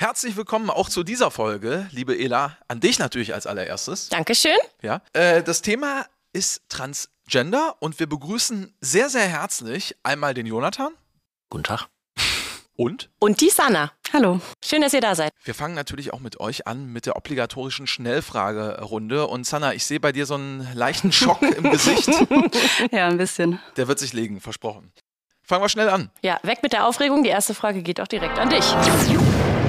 Herzlich willkommen auch zu dieser Folge, liebe Ela, an dich natürlich als allererstes. Dankeschön. Ja, äh, das Thema ist Transgender und wir begrüßen sehr, sehr herzlich einmal den Jonathan. Guten Tag. Und? Und die Sanna. Hallo. Schön, dass ihr da seid. Wir fangen natürlich auch mit euch an, mit der obligatorischen Schnellfragerunde. Und Sanna, ich sehe bei dir so einen leichten Schock im Gesicht. Ja, ein bisschen. Der wird sich legen, versprochen. Fangen wir schnell an. Ja, weg mit der Aufregung. Die erste Frage geht auch direkt an dich.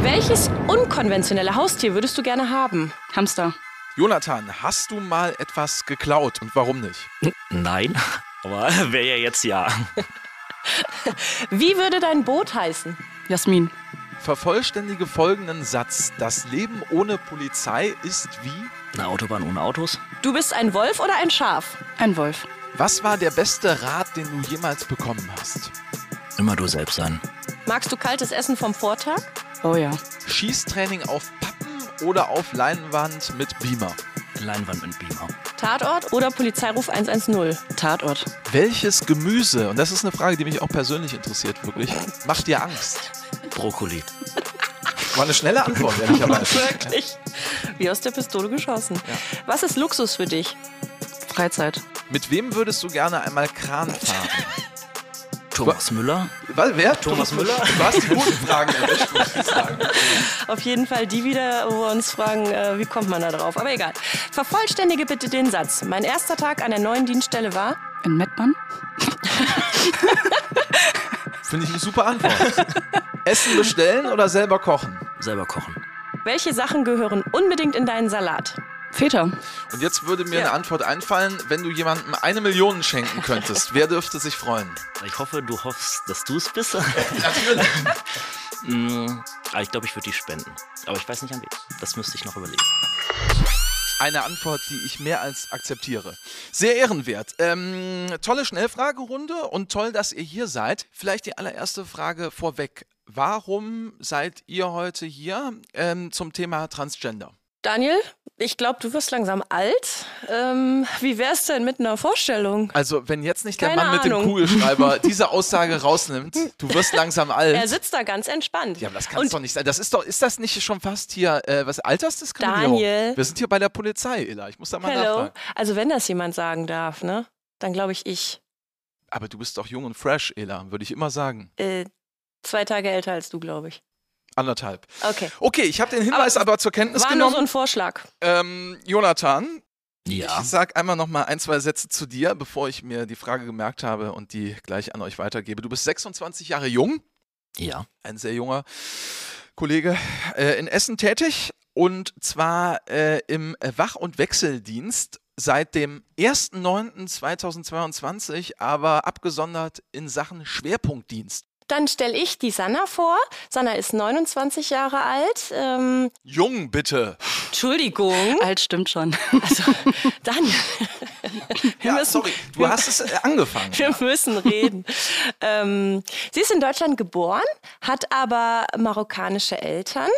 Welches unkonventionelle Haustier würdest du gerne haben? Hamster. Jonathan, hast du mal etwas geklaut und warum nicht? Nein, aber wäre ja jetzt ja. Wie würde dein Boot heißen? Jasmin. Vervollständige folgenden Satz. Das Leben ohne Polizei ist wie? Eine Autobahn ohne Autos? Du bist ein Wolf oder ein Schaf? Ein Wolf. Was war der beste Rat, den du jemals bekommen hast? Immer du selbst sein. Magst du kaltes Essen vom Vortag? Oh ja. Schießtraining auf Pappen oder auf Leinwand mit Beamer? Leinwand mit Beamer. Tatort oder Polizeiruf 110? Tatort. Welches Gemüse, und das ist eine Frage, die mich auch persönlich interessiert, wirklich, macht dir Angst? Brokkoli. War eine schnelle Antwort, ehrlicherweise. Wirklich? Wie aus der Pistole geschossen. Was ist Luxus für dich? Freizeit. Mit wem würdest du gerne einmal Kran fahren? Thomas Müller? Was, wer? Thomas Müller? Du hast die guten Fragen erwischt, muss ich sagen. Auf jeden Fall die wieder, wo wir uns fragen, äh, wie kommt man da drauf? Aber egal. Vervollständige bitte den Satz. Mein erster Tag an der neuen Dienststelle war. In Mettmann? Finde ich eine super Antwort. Essen bestellen oder selber kochen? Selber kochen. Welche Sachen gehören unbedingt in deinen Salat? Väter. Und jetzt würde mir Ja. eine Antwort einfallen, wenn du jemandem eine Million schenken könntest, wer dürfte sich freuen? Ich hoffe, du hoffst, dass du es bist. Natürlich. Mm, aber ich glaube, ich würde die spenden. Aber ich weiß nicht an wen. Das müsste ich noch überlegen. Eine Antwort, die ich mehr als akzeptiere. Sehr ehrenwert. Ähm, tolle Schnellfragerunde und toll, dass ihr hier seid. Vielleicht die allererste Frage vorweg. Warum seid ihr heute hier ähm, zum Thema Transgender? Daniel, ich glaube, du wirst langsam alt. Ähm, wie wär's denn mit einer Vorstellung? Also, wenn jetzt nicht der Keine Mann mit dem Ahnung. Kugelschreiber diese Aussage rausnimmt, du wirst langsam alt. Er sitzt da ganz entspannt. Ja, aber das kann Und doch nicht sein. Das ist doch, ist das nicht schon fast hier, äh, was, Altersdiskriminierung? Daniel. Wir sind hier bei der Polizei, Ella. Ich muss da mal Hello. nachfragen. Also wenn das jemand sagen darf, ne? Dann glaube ich ich. Aber du bist doch jung und fresh, Ella, würde ich immer sagen. Äh, zwei Tage älter als du, glaube ich. Anderthalb. Okay. Okay, ich habe den Hinweis aber, zur Kenntnis War nur genommen. so ein Vorschlag. ähm, Jonathan, Ja. ich sag einmal noch mal ein, zwei Sätze zu dir, bevor ich mir die Frage gemerkt habe und die gleich an euch weitergebe. Du bist 26 Jahre jung, Ja. ein sehr junger Kollege, äh, in Essen tätig und zwar äh, im Wach- und Wechseldienst seit dem 1.9.2022, aber abgesondert in Sachen Schwerpunktdienst. Dann stelle ich die Sanna vor. Sanna ist 29 Jahre alt. Ähm, Jung, bitte. Entschuldigung. Alt stimmt schon. Also. Wir Ja, müssen, sorry, du hast es äh, angefangen. Wir müssen reden. ähm, sie ist in Deutschland geboren, hat aber marokkanische Eltern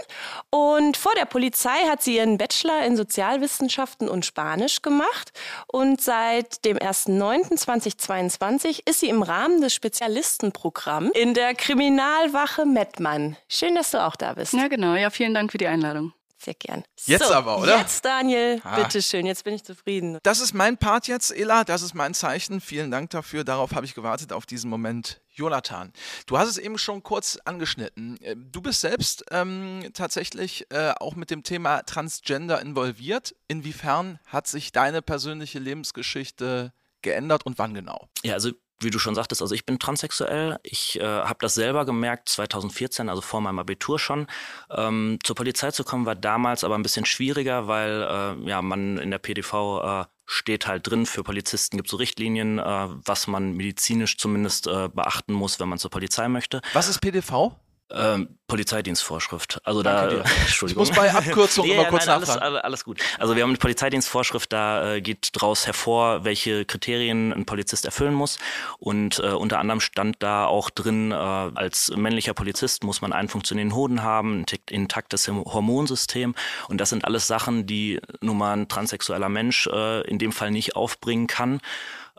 und vor der Polizei hat sie ihren Bachelor in Sozialwissenschaften und Spanisch gemacht und seit dem 1.9.2022 ist sie im Rahmen des Spezialistenprogramms in der Kriminalwache Mettmann. Schön, dass du auch da bist. Ja, genau. Ja, vielen Dank für die Einladung. Sehr gern. Jetzt so, aber, oder? Jetzt, Daniel, Ah. bitteschön, jetzt bin ich zufrieden. Das ist mein Part jetzt, Ela. Das ist mein Zeichen. Vielen Dank dafür. Darauf habe ich gewartet, auf diesen Moment. Jonathan, du hast es eben schon kurz angeschnitten. Äh, Du bist selbst ähm, tatsächlich äh, auch mit dem Thema Transgender involviert. Inwiefern hat sich deine persönliche Lebensgeschichte geändert und wann genau? Ja, also wie du schon sagtest, also ich bin transsexuell. Ich äh, habe das selber gemerkt 2014, also vor meinem Abitur schon. Ähm, zur Polizei zu kommen war damals aber ein bisschen schwieriger, weil äh, ja man in der PDV äh, steht halt drin, für Polizisten gibt es so Richtlinien, äh, was man medizinisch zumindest äh, beachten muss, wenn man zur Polizei möchte. Was ist PDV? Ähm, Polizeidienstvorschrift. Also Danke da, dir. Entschuldigung. Ich muss bei Abkürzungen Ja, immer ja, kurz nein, nachfragen. alles, alles gut. Also wir haben eine Polizeidienstvorschrift, da äh, geht draus hervor, welche Kriterien ein Polizist erfüllen muss. Und äh, unter anderem stand da auch drin, äh, als männlicher Polizist muss man einen funktionierenden Hoden haben, ein intak- intaktes Horm- Hormonsystem. Und das sind alles Sachen, die nun mal ein transsexueller Mensch äh, in dem Fall nicht aufbringen kann.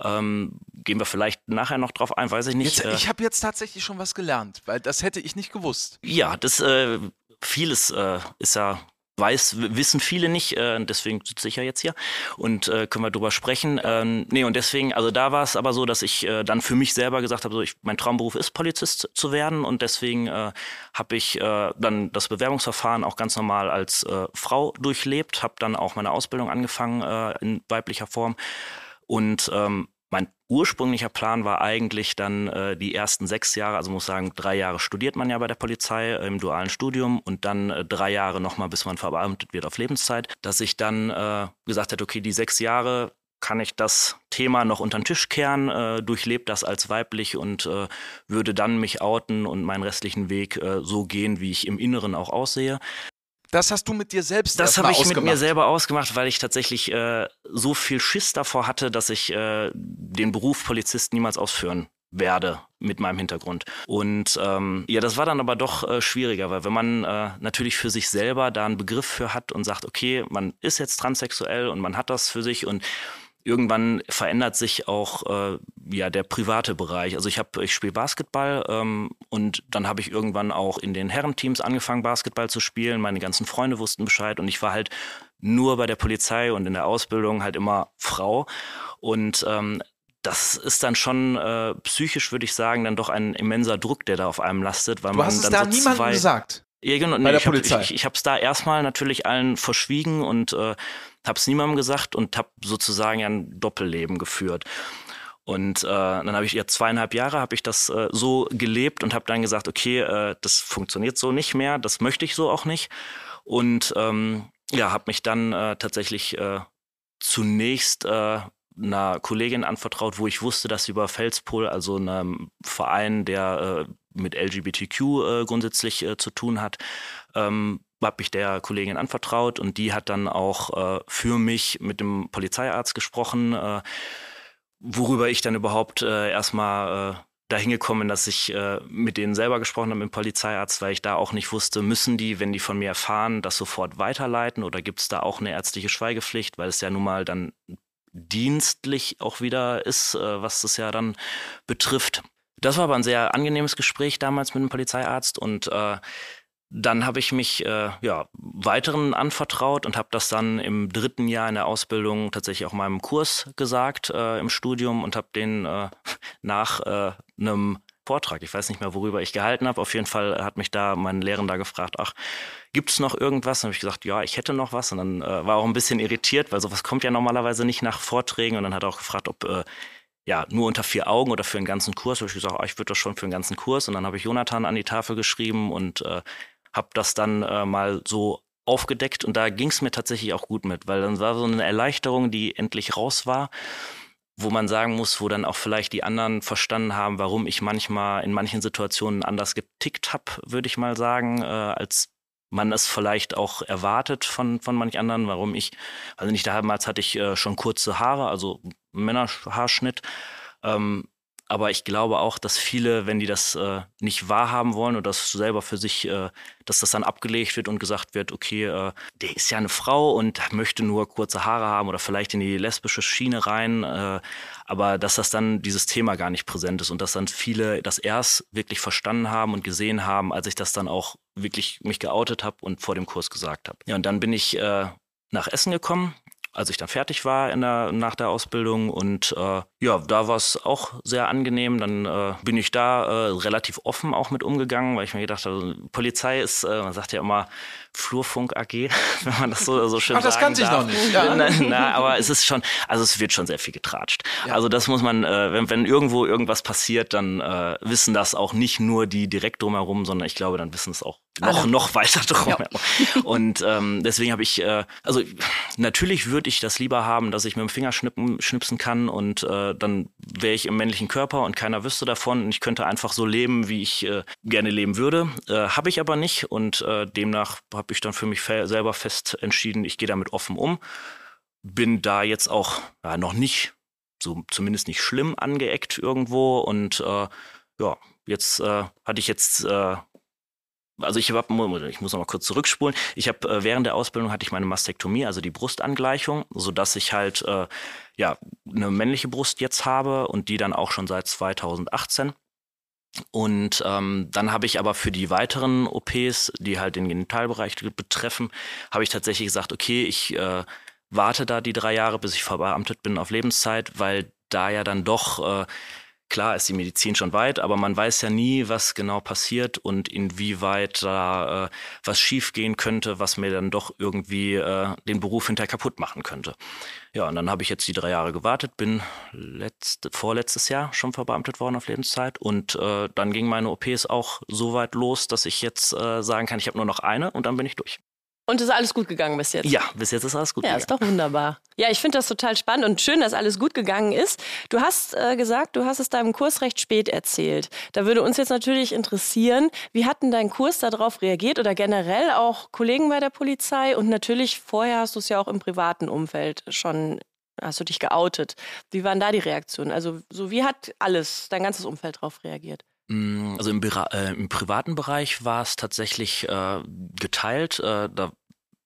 Ähm, gehen wir vielleicht nachher noch drauf ein, weiß ich nicht. Jetzt, Äh, ich habe jetzt tatsächlich schon was gelernt, weil das hätte ich nicht gewusst. ja, das äh, vieles äh, ist ja weiß, wissen viele nicht, äh, deswegen sitze ich ja jetzt hier und äh, können wir drüber sprechen. Ähm, nee, und deswegen, also da war es aber so, dass ich äh, dann für mich selber gesagt habe, so ich, mein Traumberuf ist Polizist zu werden und deswegen äh, habe ich äh, dann das Bewerbungsverfahren auch ganz normal als äh, Frau durchlebt, habe dann auch meine Ausbildung angefangen äh, in weiblicher Form und ähm, mein ursprünglicher Plan war eigentlich dann äh, die ersten sechs Jahre, also muss sagen, drei Jahre studiert man ja bei der Polizei äh, im dualen Studium und dann äh, drei Jahre nochmal, bis man verbeamtet wird auf Lebenszeit, dass ich dann äh, gesagt hätte, okay, die sechs Jahre kann ich das Thema noch unter den Tisch kehren, äh, durchlebt das als weiblich und äh, würde dann mich outen und meinen restlichen Weg äh, so gehen, wie ich im Inneren auch aussehe. Das hast du mit dir selbst Das habe ich ausgemacht. mit mir selber ausgemacht, weil ich tatsächlich äh, so viel Schiss davor hatte, dass ich äh, den Beruf Polizist niemals ausführen werde mit meinem Hintergrund. Und ähm, ja, das war dann aber doch äh, schwieriger, weil wenn man äh, natürlich für sich selber da einen Begriff für hat und sagt, okay, man ist jetzt transsexuell und man hat das für sich und irgendwann verändert sich auch äh, ja der private Bereich. Also ich habe ich spiele Basketball ähm, und dann habe ich irgendwann auch in den Herrenteams angefangen Basketball zu spielen. Meine ganzen Freunde wussten Bescheid und ich war halt nur bei der Polizei und in der Ausbildung halt immer Frau und ähm, das ist dann schon äh, psychisch, würde ich sagen, dann doch ein immenser Druck, der da auf einem lastet, weil du man hast es dann da so niemandem zwei, gesagt. Ja, genau. Bei Nee, der ich hab- Polizei. Ich, ich habe es da erstmal natürlich allen verschwiegen und äh, habe es niemandem gesagt und habe sozusagen ja ein Doppelleben geführt. Und äh, dann habe ich ja zweieinhalb Jahre habe ich das äh, so gelebt und habe dann gesagt, okay, äh, das funktioniert so nicht mehr, das möchte ich so auch nicht. Und ähm, ja, habe mich dann äh, tatsächlich äh, zunächst äh, einer Kollegin anvertraut, wo ich wusste, dass sie über Felspol, also einem Verein, der äh, mit LGBTQ äh, grundsätzlich äh, zu tun hat, ähm, habe ich der Kollegin anvertraut und die hat dann auch äh, für mich mit dem Polizeiarzt gesprochen, äh, worüber ich dann überhaupt äh, erstmal äh, dahin gekommen dass ich äh, mit denen selber gesprochen habe, mit dem Polizeiarzt, weil ich da auch nicht wusste, müssen die, wenn die von mir erfahren, das sofort weiterleiten oder gibt es da auch eine ärztliche Schweigepflicht, weil es ja nun mal dann dienstlich auch wieder ist, äh, was das ja dann betrifft. Das war aber ein sehr angenehmes Gespräch damals mit dem Polizeiarzt und äh, dann habe ich mich äh, ja, weiteren anvertraut und habe das dann im dritten Jahr in der Ausbildung tatsächlich auch meinem Kurs gesagt äh, im Studium und habe den äh, nach äh, einem Vortrag, ich weiß nicht mehr, worüber ich gehalten habe, auf jeden Fall hat mich da mein Lehrender gefragt, ach, gibt es noch irgendwas? Dann habe ich gesagt, ja, ich hätte noch was. Und dann äh, war auch ein bisschen irritiert, weil sowas kommt ja normalerweise nicht nach Vorträgen. Und dann hat er auch gefragt, ob äh, ja, nur unter vier Augen oder für einen ganzen Kurs. Habe ich gesagt, ah, ich würde das schon für einen ganzen Kurs. Und dann habe ich Jonathan an die Tafel geschrieben und äh, habe das dann äh, mal so aufgedeckt. Und da ging es mir tatsächlich auch gut mit, weil dann war so eine Erleichterung, die endlich raus war wo man sagen muss, wo dann auch vielleicht die anderen verstanden haben, warum ich manchmal in manchen Situationen anders getickt habe, würde ich mal sagen, äh, als man es vielleicht auch erwartet von, von manch anderen, warum ich, also nicht damals hatte ich äh, schon kurze Haare, also Männerhaarschnitt, ähm, aber ich glaube auch, dass viele, wenn die das äh, nicht wahrhaben wollen oder das selber für sich, äh, dass das dann abgelegt wird und gesagt wird, okay, äh, der ist ja eine Frau und möchte nur kurze Haare haben oder vielleicht in die lesbische Schiene rein, äh, aber dass das dann dieses Thema gar nicht präsent ist und dass dann viele das erst wirklich verstanden haben und gesehen haben, als ich das dann auch wirklich mich geoutet habe und vor dem Kurs gesagt habe. Ja, und dann bin ich äh, nach Essen gekommen als ich dann fertig war in der, nach der Ausbildung. Und äh, ja, da war es auch sehr angenehm. Dann äh, bin ich da äh, relativ offen auch mit umgegangen, weil ich mir gedacht habe, Polizei ist, äh, man sagt ja immer Flurfunk AG, wenn man das so, so schön Ach, das sagen kannte ich darf. noch nicht, ja. Na, na, aber es ist schon, also es wird schon sehr viel getratscht. Ja. Also das muss man, äh, wenn, wenn irgendwo irgendwas passiert, dann äh, wissen das auch nicht nur die direkt drumherum, sondern ich glaube, dann wissen es auch noch, Alle. noch weiter drumherum. Und ähm, deswegen habe ich, äh, also natürlich würde ich das lieber haben, dass ich mit dem Finger schnippen, schnipsen kann und äh, dann wäre ich im männlichen Körper und keiner wüsste davon und ich könnte einfach so leben, wie ich äh, gerne leben würde. Äh, habe ich aber nicht und äh, demnach habe ich dann für mich selber fest entschieden, ich gehe damit offen um. Bin da jetzt auch ja, noch nicht, so zumindest nicht schlimm angeeckt irgendwo und äh, ja, jetzt äh, hatte ich jetzt äh, also ich hab, ich muss noch mal kurz zurückspulen. Ich habe äh, während der Ausbildung hatte ich meine Mastektomie, also die Brustangleichung, so dass ich halt äh, ja eine männliche Brust jetzt habe und die dann auch schon seit 2018. Und ähm, dann habe ich aber für die weiteren OPs, die halt den Genitalbereich betreffen, habe ich tatsächlich gesagt, okay, ich äh, warte da die drei Jahre, bis ich verbeamtet bin auf Lebenszeit, weil da ja dann doch äh, Klar ist die Medizin schon weit, aber man weiß ja nie, was genau passiert und inwieweit da äh, was schiefgehen könnte, was mir dann doch irgendwie äh, den Beruf hinterher kaputt machen könnte. Ja, und dann habe ich jetzt die drei Jahre gewartet, bin letzte, vorletztes Jahr schon verbeamtet worden auf Lebenszeit und äh, dann ging meine OPs auch so weit los, dass ich jetzt äh, sagen kann, ich habe nur noch eine und dann bin ich durch. Und ist alles gut gegangen bis jetzt? Ja, bis jetzt ist alles gut ja, gegangen. Ja, ist doch wunderbar. Ja, ich finde das total spannend und schön, dass alles gut gegangen ist. Du hast äh, gesagt, du hast es deinem Kurs recht spät erzählt. Da würde uns jetzt natürlich interessieren, wie hat denn dein Kurs darauf reagiert oder generell auch Kollegen bei der Polizei? Und natürlich vorher hast du es ja auch im privaten Umfeld schon, hast du dich geoutet. Wie waren da die Reaktionen? Also so wie hat alles, dein ganzes Umfeld darauf reagiert? Mm, also im, äh, im, privaten Bereich war es tatsächlich äh, geteilt. Äh, da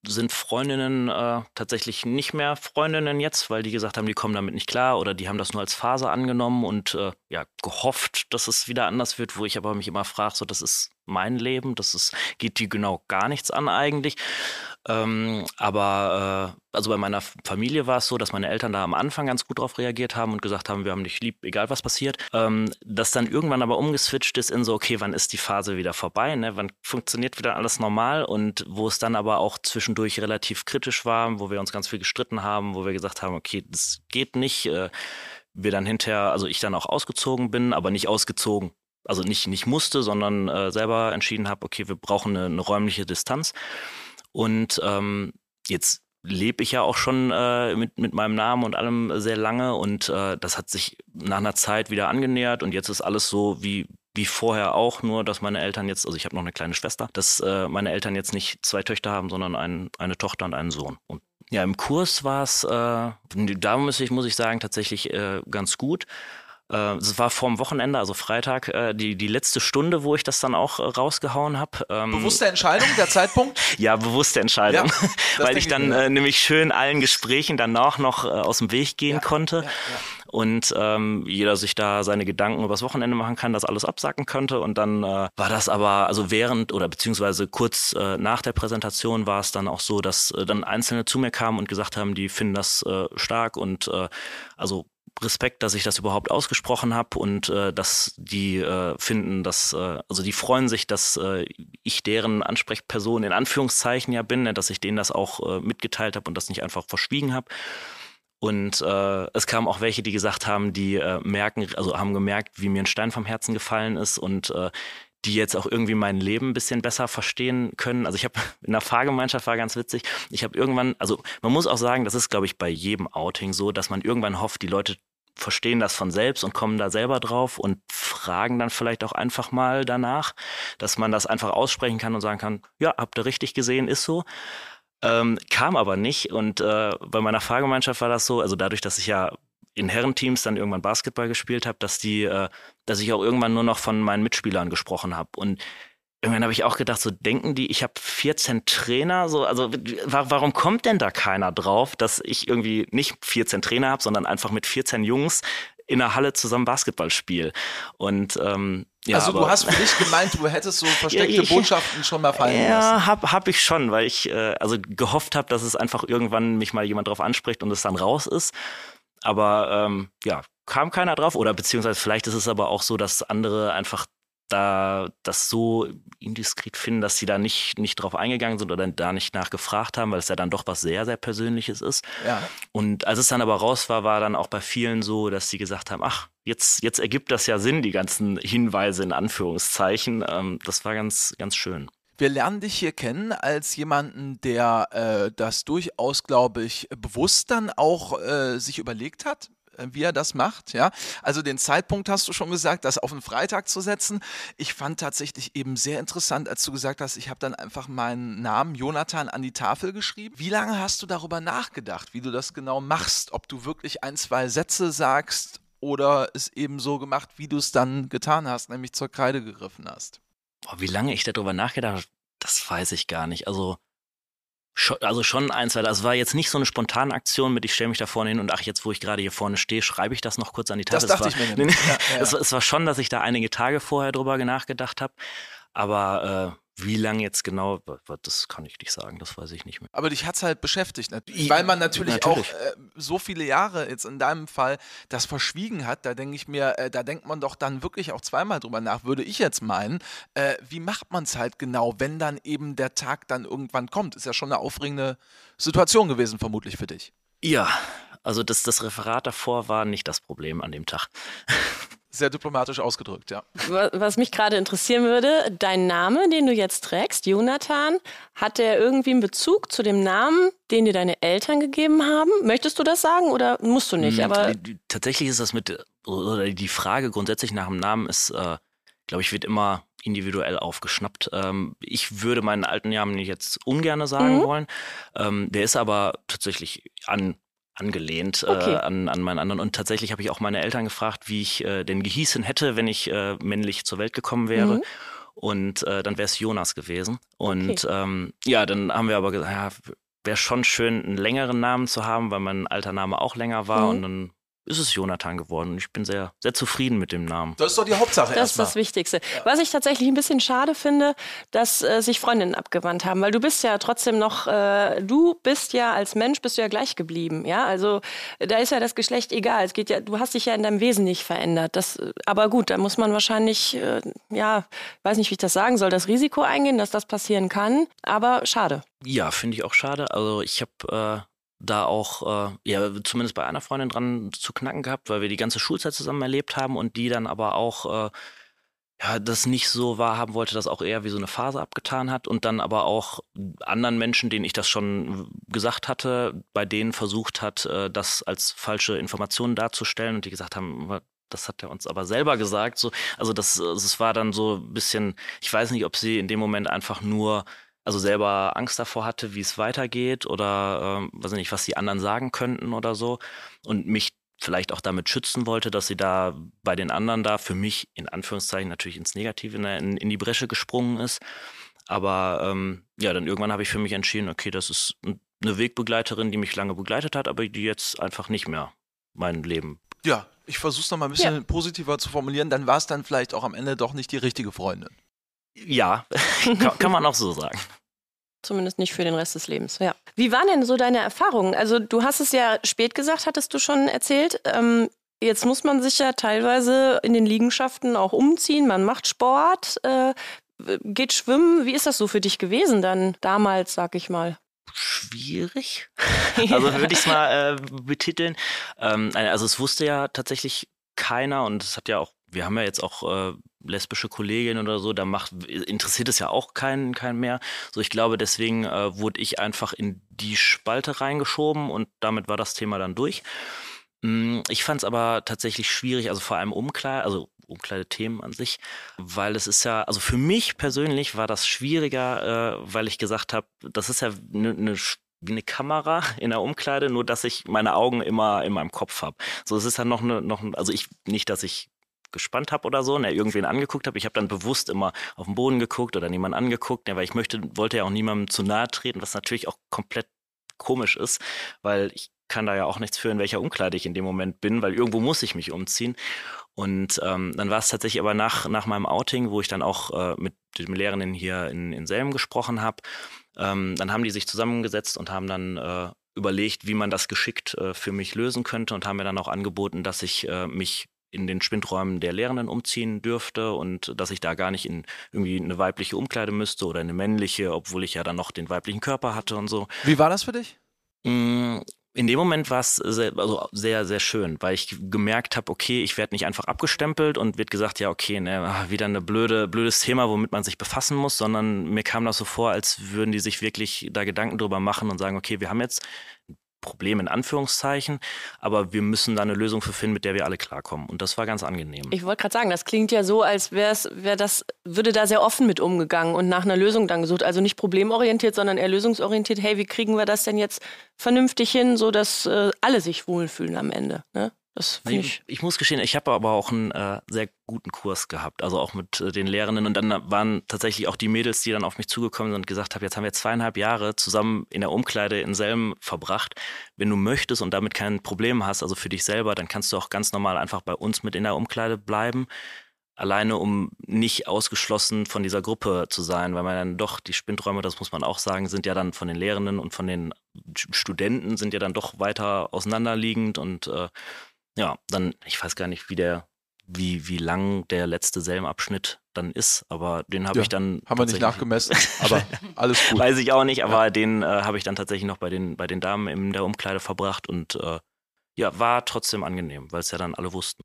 sind Freundinnen äh, tatsächlich nicht mehr Freundinnen jetzt, weil die gesagt haben, die kommen damit nicht klar oder die haben das nur als Phase angenommen und äh, ja gehofft, dass es wieder anders wird, wo ich aber mich immer frage, so das ist mein Leben, das ist, geht die genau gar nichts an eigentlich. Ähm, aber äh, also bei meiner Familie war es so, dass meine Eltern da am Anfang ganz gut drauf reagiert haben und gesagt haben, wir haben dich lieb, egal was passiert. Ähm, das dann irgendwann aber umgeswitcht ist in so, okay, wann ist die Phase wieder vorbei? Ne? Wann funktioniert wieder alles normal? Und wo es dann aber auch zwischendurch relativ kritisch war, wo wir uns ganz viel gestritten haben, wo wir gesagt haben, okay, das geht nicht. Äh, wir dann hinterher, also ich dann auch ausgezogen bin, aber nicht ausgezogen also nicht, nicht musste, sondern äh, selber entschieden habe, okay, wir brauchen eine, eine räumliche Distanz. Und ähm, jetzt lebe ich ja auch schon äh, mit, mit meinem Namen und allem sehr lange und äh, das hat sich nach einer Zeit wieder angenähert und jetzt ist alles so wie, wie vorher auch, nur dass meine Eltern jetzt, also ich habe noch eine kleine Schwester, dass äh, meine Eltern jetzt nicht zwei Töchter haben, sondern ein, eine Tochter und einen Sohn. Und ja, im Kurs war es, äh, da muss ich, muss ich sagen, tatsächlich äh, ganz gut. Äh, es war vorm Wochenende, also Freitag, äh, die, die letzte Stunde, wo ich das dann auch äh, rausgehauen habe. Ähm, bewusste Entscheidung, der Zeitpunkt? ja, bewusste Entscheidung, ja, weil ich dann äh, nämlich schön allen Gesprächen danach noch aus dem Weg gehen ja, konnte. Ja, und ähm, jeder sich da seine Gedanken übers Wochenende machen kann, das alles absacken könnte. Und dann äh, war das aber, also während oder beziehungsweise kurz äh, nach der Präsentation war es dann auch so, dass äh, dann Einzelne zu mir kamen und gesagt haben, die finden das äh, stark und äh, also Respekt, dass ich das überhaupt ausgesprochen habe und äh, dass die äh, finden, dass, äh, also die freuen sich, dass äh, ich deren Ansprechperson in Anführungszeichen ja bin, ne, dass ich denen das auch äh, mitgeteilt habe und das nicht einfach verschwiegen habe. Und äh, es kamen auch welche, die gesagt haben, die äh, merken, also haben gemerkt, wie mir ein Stein vom Herzen gefallen ist und äh, die jetzt auch irgendwie mein Leben ein bisschen besser verstehen können. Also ich habe in der Fahrgemeinschaft war ganz witzig. Ich habe irgendwann, also man muss auch sagen, das ist glaube ich bei jedem Outing so, dass man irgendwann hofft, die Leute verstehen das von selbst und kommen da selber drauf und fragen dann vielleicht auch einfach mal danach, dass man das einfach aussprechen kann und sagen kann, ja, habt ihr richtig gesehen, ist so. Ähm, kam aber nicht und äh, bei meiner Fahrgemeinschaft war das so, also dadurch, dass ich ja in Herrenteams dann irgendwann Basketball gespielt habe, dass die, äh, dass ich auch irgendwann nur noch von meinen Mitspielern gesprochen habe und irgendwann habe ich auch gedacht, so denken die, ich habe 14 Trainer, so also warum kommt denn da keiner drauf, dass ich irgendwie nicht 14 Trainer habe, sondern einfach mit 14 Jungs in der Halle zusammen Basketball spiele. Und ähm, ja, also du aber, hast für dich gemeint, du hättest so versteckte ja, ich, Botschaften schon mal fallen ja, lassen. Ja, hab, hab ich schon, weil ich äh, also gehofft habe, dass es einfach irgendwann mich mal jemand drauf anspricht und es dann raus ist. Aber ähm, ja, kam keiner drauf oder beziehungsweise vielleicht ist es aber auch so, dass andere einfach da das so indiskret finden, dass sie da nicht, nicht drauf eingegangen sind oder da nicht nachgefragt haben, weil es ja dann doch was sehr, sehr Persönliches ist. Ja. Und als es dann aber raus war, war dann auch bei vielen so, dass sie gesagt haben, ach, jetzt, jetzt ergibt das ja Sinn, die ganzen Hinweise in Anführungszeichen. Ähm, das war ganz, ganz schön. Wir lernen dich hier kennen als jemanden, der äh, das durchaus, glaube ich, bewusst dann auch äh, sich überlegt hat, wie er das macht. Ja, also den Zeitpunkt hast du schon gesagt, das auf den Freitag zu setzen. Ich fand tatsächlich eben sehr interessant, als du gesagt hast, ich habe dann einfach meinen Namen Jonathan an die Tafel geschrieben. Wie lange hast du darüber nachgedacht, wie du das genau machst? Ob du wirklich ein, zwei Sätze sagst oder es eben so gemacht, wie du es dann getan hast, nämlich zur Kreide gegriffen hast? Wie lange ich darüber nachgedacht habe, das weiß ich gar nicht. Also also schon ein, zwei. Das war jetzt nicht so eine spontane Aktion mit, ich stelle mich da vorne hin und ach, jetzt wo ich gerade hier vorne stehe, schreibe ich das noch kurz an die Tafel. Das dachte war, ich mir. nicht. ja, ja. Es, es, war schon, dass ich da einige Tage vorher drüber nachgedacht habe. Aber äh, wie lange jetzt genau, das kann ich nicht sagen, das weiß ich nicht mehr. Aber dich hat es halt beschäftigt, weil man natürlich, natürlich. auch äh, so viele Jahre jetzt in deinem Fall das verschwiegen hat. Da denke ich mir, äh, da denkt man doch dann wirklich auch zweimal drüber nach, würde ich jetzt meinen. Äh, wie macht man es halt genau, wenn dann eben der Tag dann irgendwann kommt? Ist ja schon eine aufregende Situation gewesen, vermutlich für dich. Ja, also das, das Referat davor war nicht das Problem an dem Tag. Sehr diplomatisch ausgedrückt, ja. Was mich gerade interessieren würde, dein Name, den du jetzt trägst, Jonathan, hat der irgendwie einen Bezug zu dem Namen, den dir deine Eltern gegeben haben? Möchtest du das sagen oder musst du nicht? Hm, Aber tatsächlich ist das mit, oder die Frage grundsätzlich nach dem Namen ist, äh, glaube ich, wird immer individuell aufgeschnappt. Ähm, ich würde meinen alten Namen jetzt ungern sagen mhm. wollen. Ähm, der ist aber tatsächlich an angelehnt äh, okay. äh, an, an meinen anderen. Und tatsächlich habe ich auch meine Eltern gefragt, wie ich äh, denn gehießen hätte, wenn ich äh, männlich zur Welt gekommen wäre. Mhm. Und äh, dann wäre es Jonas gewesen. Und okay. ähm, ja, dann haben wir aber gesagt, ja, wäre schon schön, einen längeren Namen zu haben, weil mein alter Name auch länger war. Mhm. Und dann ist es Jonathan geworden. Und ich bin sehr, sehr zufrieden mit dem Namen. Das ist doch die Hauptsache. Das ist das Wichtigste. Ja. Was ich tatsächlich ein bisschen schade finde, dass äh, sich Freundinnen abgewandt haben, weil du bist ja trotzdem noch, äh, du bist ja als Mensch bist du ja gleich geblieben. Ja, also da ist ja das Geschlecht egal. Es geht ja, du hast dich ja in deinem Wesen nicht verändert. Das, aber gut, da muss man wahrscheinlich, äh, ja, weiß nicht, wie ich das sagen soll, das Risiko eingehen, dass das passieren kann. Aber schade. Ja, finde ich auch schade. Also ich habe äh, da auch, äh, ja, zumindest bei einer Freundin dran zu knacken gehabt, weil wir die ganze Schulzeit zusammen erlebt haben und die dann aber auch, äh, ja, das nicht so wahrhaben wollte, das auch eher wie so eine Phase abgetan hat und dann aber auch anderen Menschen, denen ich das schon gesagt hatte, bei denen versucht hat, äh, das als falsche Informationen darzustellen und die gesagt haben, das hat er uns aber selber gesagt. So, also das, das war dann so ein bisschen, ich weiß nicht, ob sie in dem Moment einfach nur also selber Angst davor hatte, wie es weitergeht oder ähm, weiß nicht, was die anderen sagen könnten oder so und mich vielleicht auch damit schützen wollte, dass sie da bei den anderen da für mich in Anführungszeichen natürlich ins Negative in, in die Bresche gesprungen ist. Aber ähm, ja, dann irgendwann habe ich für mich entschieden, okay, das ist eine Wegbegleiterin, die mich lange begleitet hat, aber die jetzt einfach nicht mehr mein Leben. Ja, ich versuche es nochmal ein bisschen ja. positiver zu formulieren. Dann war es dann vielleicht auch am Ende doch nicht die richtige Freundin. Ja, kann, kann man auch so sagen. Zumindest nicht für den Rest des Lebens. Ja. Wie waren denn so deine Erfahrungen? Also du hast es ja spät gesagt, hattest du schon erzählt. Ähm, jetzt muss man sich ja teilweise in den Liegenschaften auch umziehen. Man macht Sport, äh, geht schwimmen. Wie ist das so für dich gewesen dann damals, sag ich mal? Schwierig. Also würde ich es mal äh, betiteln. Ähm, also es wusste ja tatsächlich keiner und es hat ja auch wir haben ja jetzt auch äh, lesbische Kolleginnen oder so, da macht, interessiert es ja auch keinen, keinen mehr. So, ich glaube, deswegen äh, wurde ich einfach in die Spalte reingeschoben und damit war das Thema dann durch. Mm, ich fand es aber tatsächlich schwierig, also vor allem Umkleide, also Umkleidethemen an sich, weil es ist ja, also für mich persönlich war das schwieriger, äh, weil ich gesagt habe, das ist ja eine ne, wie eine Kamera in der Umkleide, nur dass ich meine Augen immer in meinem Kopf habe. So, es ist ja noch eine, noch, also ich, nicht, dass ich gespannt habe oder so und er irgendwen angeguckt habe. Ich habe dann bewusst immer auf den Boden geguckt oder niemanden angeguckt, ja, weil ich möchte, wollte ja auch niemandem zu nahe treten, was natürlich auch komplett komisch ist, weil ich kann da ja auch nichts für, in welcher Umkleide ich in dem Moment bin, weil irgendwo muss ich mich umziehen. Und ähm, dann war es tatsächlich aber nach, nach meinem Outing, wo ich dann auch äh, mit dem Lehrenden hier in, in Selm gesprochen habe, ähm, dann haben die sich zusammengesetzt und haben dann äh, überlegt, wie man das geschickt äh, für mich lösen könnte und haben mir dann auch angeboten, dass ich äh, mich in den Schwindräumen der Lehrenden umziehen dürfte und dass ich da gar nicht in irgendwie eine weibliche Umkleide müsste oder eine männliche, obwohl ich ja dann noch den weiblichen Körper hatte und so. Wie war das für dich? Mm, in dem Moment war es sehr, also sehr, sehr schön, weil ich gemerkt habe, okay, ich werde nicht einfach abgestempelt und wird gesagt, ja, okay, ne, ah, wieder ein blöde, blödes Thema, womit man sich befassen muss, sondern mir kam das so vor, als würden die sich wirklich da Gedanken drüber machen und sagen, okay, wir haben jetzt Problem in Anführungszeichen, aber wir müssen da eine Lösung für finden, mit der wir alle klarkommen. Und das war ganz angenehm. Ich wollte gerade sagen, das klingt ja so, als wäre wär das, würde da sehr offen mit umgegangen und nach einer Lösung dann gesucht. Also nicht problemorientiert, sondern eher lösungsorientiert. Hey, wie kriegen wir das denn jetzt vernünftig hin, sodass äh, alle sich wohlfühlen am Ende? Ne? Das Nee, ich. ich muss gestehen, ich habe aber auch einen äh, sehr guten Kurs gehabt, also auch mit äh, den Lehrenden. Und dann waren tatsächlich auch die Mädels, die dann auf mich zugekommen sind und gesagt haben, jetzt haben wir zweieinhalb Jahre zusammen in der Umkleide in Selm verbracht. Wenn du möchtest und damit kein Problem hast, also für dich selber, dann kannst du auch ganz normal einfach bei uns mit in der Umkleide bleiben. Alleine um nicht ausgeschlossen von dieser Gruppe zu sein, weil man dann doch, die Spindräume, das muss man auch sagen, sind ja dann von den Lehrenden und von den Studenten sind ja dann doch weiter auseinanderliegend und äh, ja, dann, ich weiß gar nicht, wie der, wie, wie lang der letzte Selmabschnitt dann ist, aber den habe Ja, ich dann. Haben wir nicht nachgemessen, aber alles gut. Weiß ich auch nicht, aber den äh, habe ich dann tatsächlich noch bei den, bei den Damen in der Umkleide verbracht und äh, ja, war trotzdem angenehm, weil es ja dann alle wussten.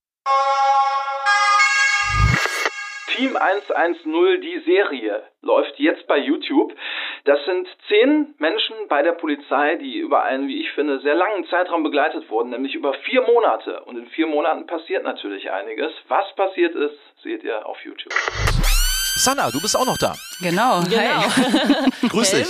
Team 110, die Serie, läuft jetzt bei YouTube. Das sind zehn Menschen bei der Polizei, die über einen, wie ich finde, sehr langen Zeitraum begleitet wurden, nämlich über vier Monate. Und in vier Monaten passiert natürlich einiges. Was passiert ist, seht ihr auf YouTube. Sanna, du bist auch noch da. Genau. Genau. Grüß dich.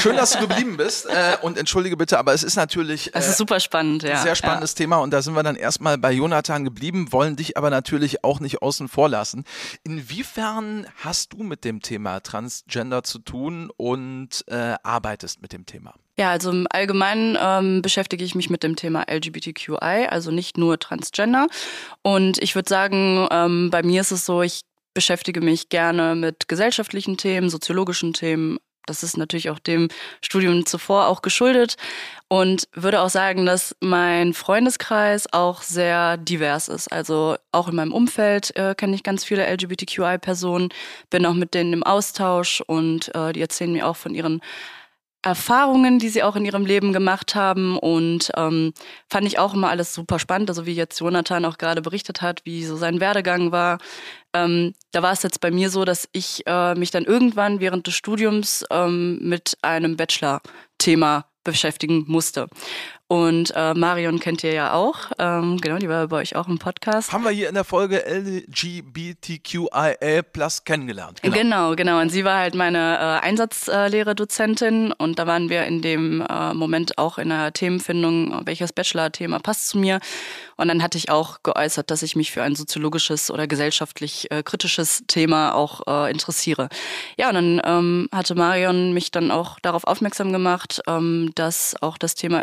Schön, dass du geblieben bist. Äh, und entschuldige bitte, aber es ist natürlich Es äh, ist super spannend, ja. ein sehr spannendes Thema und da sind wir dann erstmal bei Jonathan geblieben, wollen dich aber natürlich auch nicht außen vor lassen. Inwiefern hast du mit dem Thema Transgender zu tun und äh, arbeitest mit dem Thema? Ja, also im Allgemeinen ähm, beschäftige ich mich mit dem Thema LGBTQI, also nicht nur Transgender. Und ich würde sagen, ähm, bei mir ist es so, ich beschäftige mich gerne mit gesellschaftlichen Themen, soziologischen Themen. Das ist natürlich auch dem Studium zuvor auch geschuldet und würde auch sagen, dass mein Freundeskreis auch sehr divers ist. Also auch in meinem Umfeld äh, kenne ich ganz viele LGBTQI-Personen, bin auch mit denen im Austausch und äh, die erzählen mir auch von ihren Erfahrungen, die sie auch in ihrem Leben gemacht haben und ähm, fand ich auch immer alles super spannend. Also wie jetzt Jonathan auch gerade berichtet hat, wie so sein Werdegang war. Ähm, da war es jetzt bei mir so, dass ich äh, mich dann irgendwann während des Studiums ähm, mit einem Bachelor-Thema beschäftigen musste. Und äh, Marion kennt ihr ja auch. Ähm, genau, die war bei euch auch im Podcast. Haben wir hier in der Folge LGBTQIA Plus kennengelernt. Genau. genau, Und sie war halt meine äh, Einsatzlehre-Dozentin und da waren wir in dem äh, Moment auch in der Themenfindung, welches Bachelor-Thema passt zu mir. Und dann hatte ich auch geäußert, dass ich mich für ein soziologisches oder gesellschaftlich äh, kritisches Thema auch äh, interessiere. Ja, und dann ähm, hatte Marion mich dann auch darauf aufmerksam gemacht, ähm, dass auch das Thema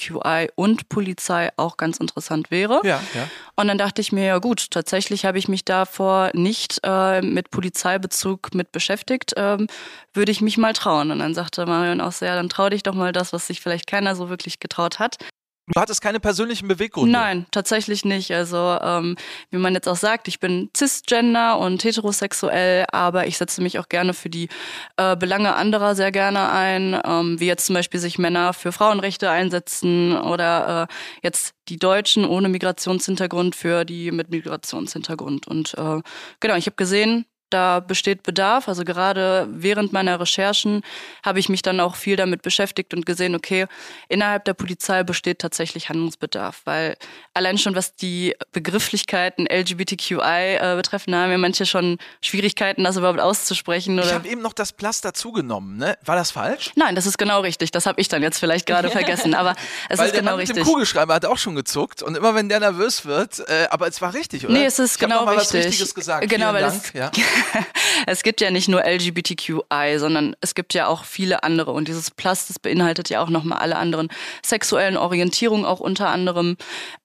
LGBTQI und Polizei auch ganz interessant wäre. Ja, ja. Und dann dachte ich mir, ja gut, tatsächlich habe ich mich davor nicht äh, mit Polizeibezug mit beschäftigt, ähm, würde ich mich mal trauen. Und dann sagte Marion auch so, ja, dann trau dich doch mal das, was sich vielleicht keiner so wirklich getraut hat. Du hattest keine persönlichen Beweggründe. Nein, tatsächlich nicht. Also ähm, wie man jetzt auch sagt, ich bin cisgender und heterosexuell, aber ich setze mich auch gerne für die äh, Belange anderer sehr gerne ein, ähm, wie jetzt zum Beispiel sich Männer für Frauenrechte einsetzen oder äh, jetzt die Deutschen ohne Migrationshintergrund für die mit Migrationshintergrund. Und äh, genau, ich habe gesehen, da besteht Bedarf. Also gerade während meiner Recherchen habe ich mich dann auch viel damit beschäftigt und gesehen, okay, innerhalb der Polizei besteht tatsächlich Handlungsbedarf, weil allein schon was die Begrifflichkeiten LGBTQI äh, betreffen, da haben ja manche schon Schwierigkeiten, das überhaupt auszusprechen. Ich Oder habe eben noch das Plus dazugenommen, ne? War das falsch? Nein, das ist genau richtig. Das habe ich dann jetzt vielleicht gerade vergessen, aber es Weil ist der genau Mann mit dem richtig. Kugelschreiber hat auch schon gezuckt und immer wenn der nervös wird, äh, aber es war richtig, oder? Nee, es ist ich genau noch mal richtig. was Richtiges gesagt. Genau, Vielen weil Dank. es, ja. es gibt ja nicht nur LGBTQI, sondern es gibt ja auch viele andere. Und dieses Plus, das beinhaltet ja auch nochmal alle anderen sexuellen Orientierungen auch unter anderem.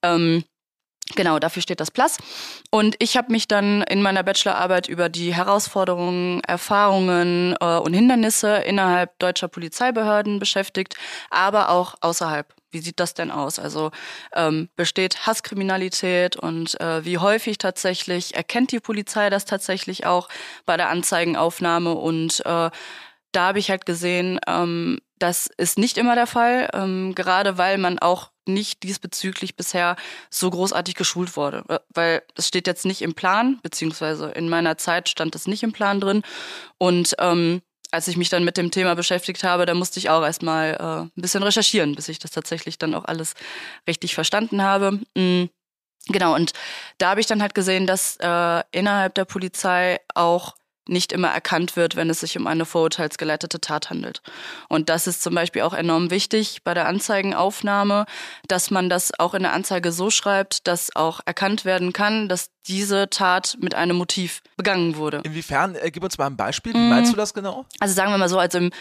Ähm, Genau, dafür steht das Plus. Und ich habe mich dann in meiner Bachelorarbeit über die Herausforderungen, Erfahrungen äh, und Hindernisse innerhalb deutscher Polizeibehörden beschäftigt, aber auch außerhalb. Wie sieht das denn aus? Also ähm, besteht Hasskriminalität und äh, wie häufig tatsächlich erkennt die Polizei das tatsächlich auch bei der Anzeigenaufnahme? Und äh, da habe ich halt gesehen, ähm, das ist nicht immer der Fall, ähm, gerade weil man auch nicht diesbezüglich bisher so großartig geschult wurde. Äh, Weil es steht jetzt nicht im Plan, beziehungsweise in meiner Zeit stand es nicht im Plan drin. Und ähm, als ich mich dann mit dem Thema beschäftigt habe, da musste ich auch erstmal äh, ein bisschen recherchieren, bis ich das tatsächlich dann auch alles richtig verstanden habe. Mm. Genau, und da habe ich dann halt gesehen, dass äh, innerhalb der Polizei auch nicht immer erkannt wird, wenn es sich um eine vorurteilsgeleitete Tat handelt. Und das ist zum Beispiel auch enorm wichtig bei der Anzeigenaufnahme, dass man das auch in der Anzeige so schreibt, dass auch erkannt werden kann, dass diese Tat mit einem Motiv begangen wurde. Inwiefern? Äh, gib uns mal ein Beispiel. Wie meinst du das genau? Also sagen wir mal so, als im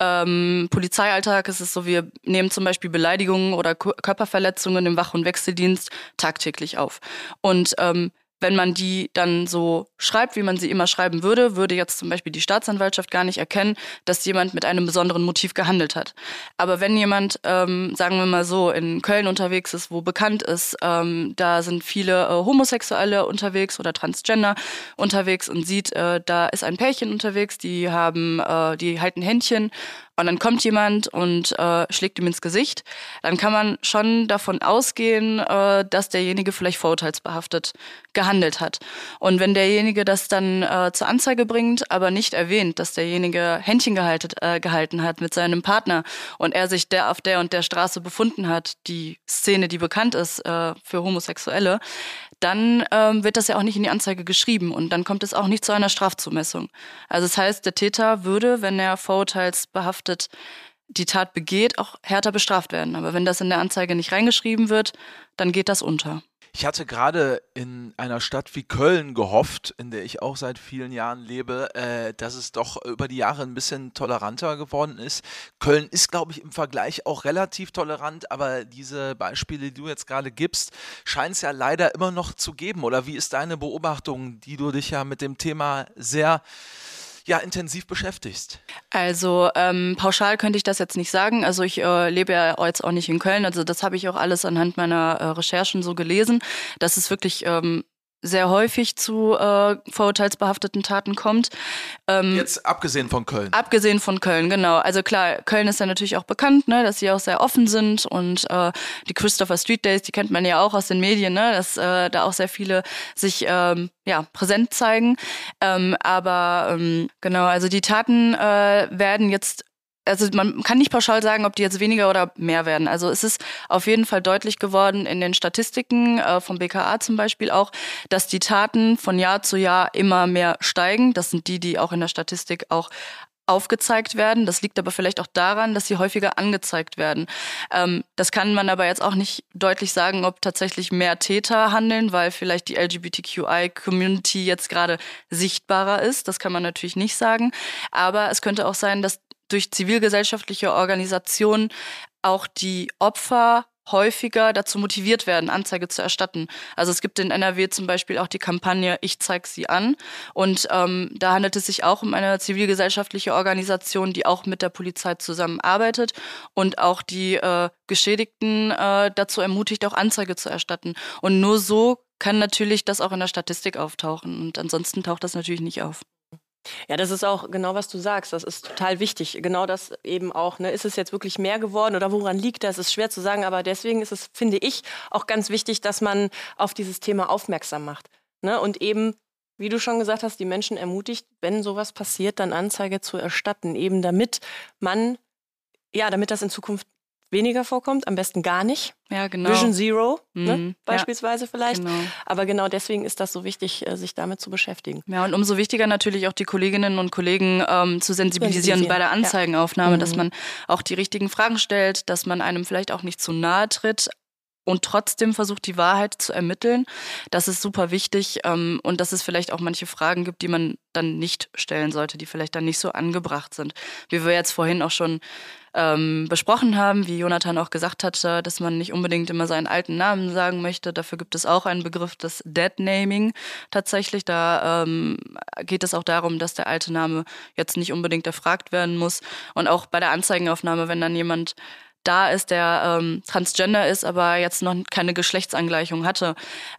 ähm, Polizeialltag ist es so, wir nehmen zum Beispiel Beleidigungen oder Körperverletzungen im Wach- und Wechseldienst tagtäglich auf. Und ähm, wenn man die dann so schreibt, wie man sie immer schreiben würde, würde jetzt zum Beispiel die Staatsanwaltschaft gar nicht erkennen, dass jemand mit einem besonderen Motiv gehandelt hat. Aber wenn jemand, ähm, sagen wir mal so, in Köln unterwegs ist, wo bekannt ist, ähm, da sind viele äh, Homosexuelle unterwegs oder Transgender unterwegs und sieht, äh, da ist ein Pärchen unterwegs, die haben, äh, die halten Händchen und dann kommt jemand und äh, schlägt ihm ins Gesicht, dann kann man schon davon ausgehen, äh, dass derjenige vielleicht vorurteilsbehaftet gehandelt hat. Und wenn derjenige das dann äh, zur Anzeige bringt, aber nicht erwähnt, dass derjenige Händchen gehalten, äh, gehalten hat mit seinem Partner und er sich der auf der und der Straße befunden hat, die Szene, die bekannt ist äh, für Homosexuelle, dann ähm, wird das ja auch nicht in die Anzeige geschrieben und dann kommt es auch nicht zu einer Strafzumessung. Also das heißt, der Täter würde, wenn er vorurteilsbehaftet die Tat begeht, auch härter bestraft werden. Aber wenn das in der Anzeige nicht reingeschrieben wird, dann geht das unter. Ich hatte gerade in einer Stadt wie Köln gehofft, in der ich auch seit vielen Jahren lebe, äh, dass es doch über die Jahre ein bisschen toleranter geworden ist. Köln ist, glaube ich, im Vergleich auch relativ tolerant, aber diese Beispiele, die du jetzt gerade gibst, scheint es ja leider immer noch zu geben. Oder wie ist deine Beobachtung, die du dich ja mit dem Thema sehr ja intensiv beschäftigst? Also ähm, pauschal könnte ich das jetzt nicht sagen. Also ich äh, lebe ja jetzt auch nicht in Köln. Also das habe ich auch alles anhand meiner äh, Recherchen so gelesen, dass es wirklich ähm, sehr häufig zu äh, vorurteilsbehafteten Taten kommt. Ähm, Jetzt abgesehen von Köln. Abgesehen von Köln, genau. Also klar, Köln ist ja natürlich auch bekannt, ne, dass sie auch sehr offen sind und äh, die Christopher Street Days, die kennt man ja auch aus den Medien, ne, dass äh, da auch sehr viele sich ähm, ja präsent zeigen. Ähm, aber ähm, genau, also die Taten äh, werden jetzt also man kann nicht pauschal sagen, ob die jetzt weniger oder mehr werden. Also es ist auf jeden Fall deutlich geworden in den Statistiken äh, vom BKA zum Beispiel auch, dass die Taten von Jahr zu Jahr immer mehr steigen. Das sind die, die auch in der Statistik auch aufgezeigt werden. Das liegt aber vielleicht auch daran, dass sie häufiger angezeigt werden. Ähm, das kann man aber jetzt auch nicht deutlich sagen, ob tatsächlich mehr Täter handeln, weil vielleicht die LGBTQI-Community jetzt gerade sichtbarer ist. Das kann man natürlich nicht sagen. Aber es könnte auch sein, dass durch zivilgesellschaftliche Organisationen auch die Opfer häufiger dazu motiviert werden, Anzeige zu erstatten. Also es gibt in NRW zum Beispiel auch die Kampagne Ich zeig sie an. Und ähm, da handelt es sich auch um eine zivilgesellschaftliche Organisation, die auch mit der Polizei zusammenarbeitet und auch die äh, Geschädigten äh, dazu ermutigt, auch Anzeige zu erstatten. Und nur so kann natürlich das auch in der Statistik auftauchen. Und ansonsten taucht das natürlich nicht auf. Ja, das ist auch genau, was du sagst. Das ist total wichtig. Genau das eben auch. Ne? Ist es jetzt wirklich mehr geworden oder woran liegt das? Ist schwer zu sagen, aber deswegen ist es, finde ich, auch ganz wichtig, dass man auf dieses Thema aufmerksam macht. Ne? Und eben, wie du schon gesagt hast, die Menschen ermutigt, wenn sowas passiert, dann Anzeige zu erstatten. Eben damit man, ja, damit das in Zukunft weniger vorkommt, am besten gar nicht. Ja, genau. Vision Zero ne, mhm. beispielsweise ja, vielleicht. Genau. Aber genau deswegen ist das so wichtig, äh, sich damit zu beschäftigen. Ja, und umso wichtiger natürlich auch die Kolleginnen und Kollegen ähm, zu sensibilisieren, sensibilisieren, bei der Anzeigenaufnahme, ja. dass mhm. man auch die richtigen Fragen stellt, dass man einem vielleicht auch nicht zu nahe tritt, und trotzdem versucht, die Wahrheit zu ermitteln. Das ist super wichtig ähm, und dass es vielleicht auch manche Fragen gibt, die man dann nicht stellen sollte, die vielleicht dann nicht so angebracht sind. Wie wir jetzt vorhin auch schon ähm, besprochen haben, wie Jonathan auch gesagt hat, dass man nicht unbedingt immer seinen alten Namen sagen möchte. Dafür gibt es auch einen Begriff des Dead-Naming tatsächlich. Da ähm, geht es auch darum, dass der alte Name jetzt nicht unbedingt erfragt werden muss. Und auch bei der Anzeigenaufnahme, wenn dann jemand da ist, der ähm, transgender ist, aber jetzt noch keine Geschlechtsangleichung hatte,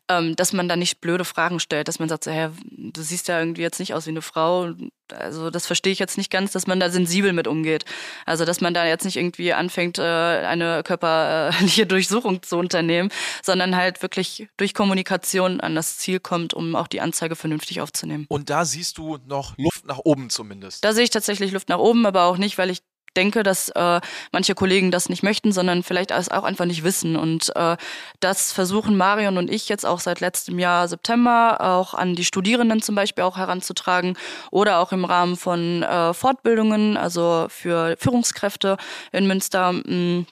ähm, dass man da nicht blöde Fragen stellt, dass man sagt, so, hey, du siehst ja irgendwie jetzt nicht aus wie eine Frau. Also das verstehe ich jetzt nicht ganz, dass man da sensibel mit umgeht. Also dass man da jetzt nicht irgendwie anfängt, äh, eine körperliche Durchsuchung zu unternehmen, sondern halt wirklich durch Kommunikation an das Ziel kommt, um auch die Anzeige vernünftig aufzunehmen. Und da siehst du noch Luft nach oben zumindest. Da sehe ich tatsächlich Luft nach oben, aber auch nicht, weil ich denke, dass äh, manche Kollegen das nicht möchten, sondern vielleicht auch einfach nicht wissen. Und äh, das versuchen Marion und ich jetzt auch seit letztem Jahr September auch an die Studierenden zum Beispiel auch heranzutragen oder auch im Rahmen von äh, Fortbildungen, also für Führungskräfte in Münster. Mh, mm,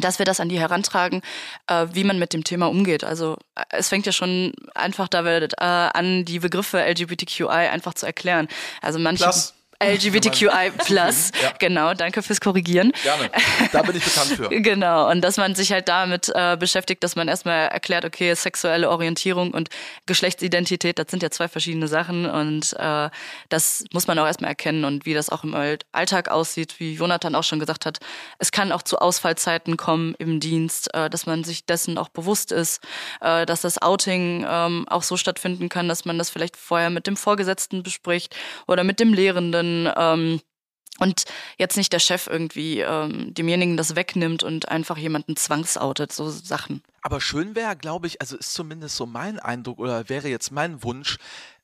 dass wir das an die herantragen, äh, wie man mit dem Thema umgeht. Also äh, es fängt ja schon einfach damit äh, an, die Begriffe LGBTQI einfach zu erklären. Also manche. Plus. LGBTQI Plus. ja. Genau, danke fürs Korrigieren. Gerne. Da bin ich bekannt für. genau. Und dass man sich halt damit äh, beschäftigt, dass man erstmal erklärt, okay, sexuelle Orientierung und Geschlechtsidentität, das sind ja zwei verschiedene Sachen und äh, das muss man auch erstmal erkennen und wie das auch im Alltag aussieht, wie Jonathan auch schon gesagt hat. Es kann auch zu Ausfallzeiten kommen im Dienst, äh, dass man sich dessen auch bewusst ist, äh, dass das Outing ähm, auch so stattfinden kann, dass man das vielleicht vorher mit dem Vorgesetzten bespricht oder mit dem Lehrenden können. Ähm, und jetzt nicht der Chef irgendwie ähm, demjenigen das wegnimmt und einfach jemanden zwangsoutet, so Sachen. Aber schön wäre, glaube ich, also ist zumindest so mein Eindruck oder wäre jetzt mein Wunsch,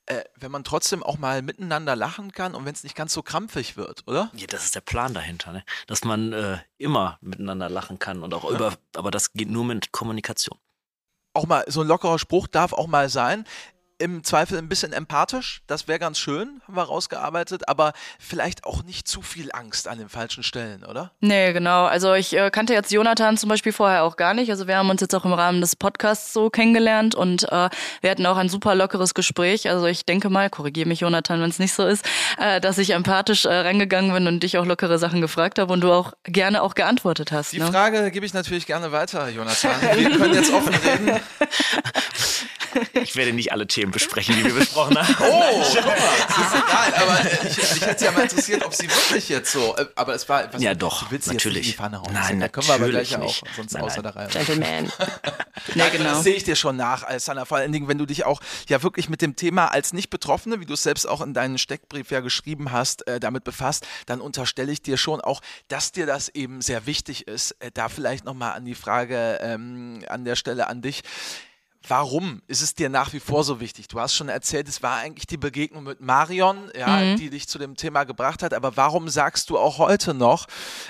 äh, wenn man trotzdem auch mal miteinander lachen kann und wenn es nicht ganz so krampfig wird, oder? Ja, das ist der Plan dahinter, ne? dass man äh, immer miteinander lachen kann und auch ja. über, aber das geht nur mit Kommunikation. Auch mal so ein lockerer Spruch darf auch mal sein im Zweifel ein bisschen empathisch, das wäre ganz schön, haben wir rausgearbeitet, aber vielleicht auch nicht zu viel Angst an den falschen Stellen, oder? Nee, genau. Also ich äh, kannte jetzt Jonathan zum Beispiel vorher auch gar nicht. Also wir haben uns jetzt auch im Rahmen des Podcasts so kennengelernt und äh, wir hatten auch ein super lockeres Gespräch. Also ich denke mal, korrigiere mich Jonathan, wenn es nicht so ist, äh, dass ich empathisch äh, reingegangen bin und dich auch lockere Sachen gefragt habe und du auch gerne auch geantwortet hast. Die ne? Frage gebe ich natürlich gerne weiter, Jonathan. Wir können jetzt offen reden. Ich werde nicht alle Themen besprechen, die wir besprochen haben. Oh, guck mal, das ist egal. Aber äh, ich, mich hätte ja mal interessiert, ob sie wirklich jetzt so. Äh, aber es war. Was, ja, doch. Du willst natürlich. Jetzt in die Pfanne hauen. Nein, da können wir aber gleich nicht. auch, sonst nein, außer der Reihe. Gentleman. ja, genau. Das sehe ich dir schon nach, Alessandra. Vor allen Dingen, wenn du dich auch ja wirklich mit dem Thema als Nicht-Betroffene, wie du es selbst auch in deinen Steckbrief ja geschrieben hast, äh, damit befasst, dann unterstelle ich dir schon auch, dass dir das eben sehr wichtig ist. Äh, da vielleicht nochmal an die Frage ähm, an der Stelle an dich. Warum ist es dir nach wie vor so wichtig? Du hast schon erzählt, es war eigentlich die Begegnung mit Marion, ja, mhm. die dich zu dem Thema gebracht hat. Aber warum sagst du auch heute noch,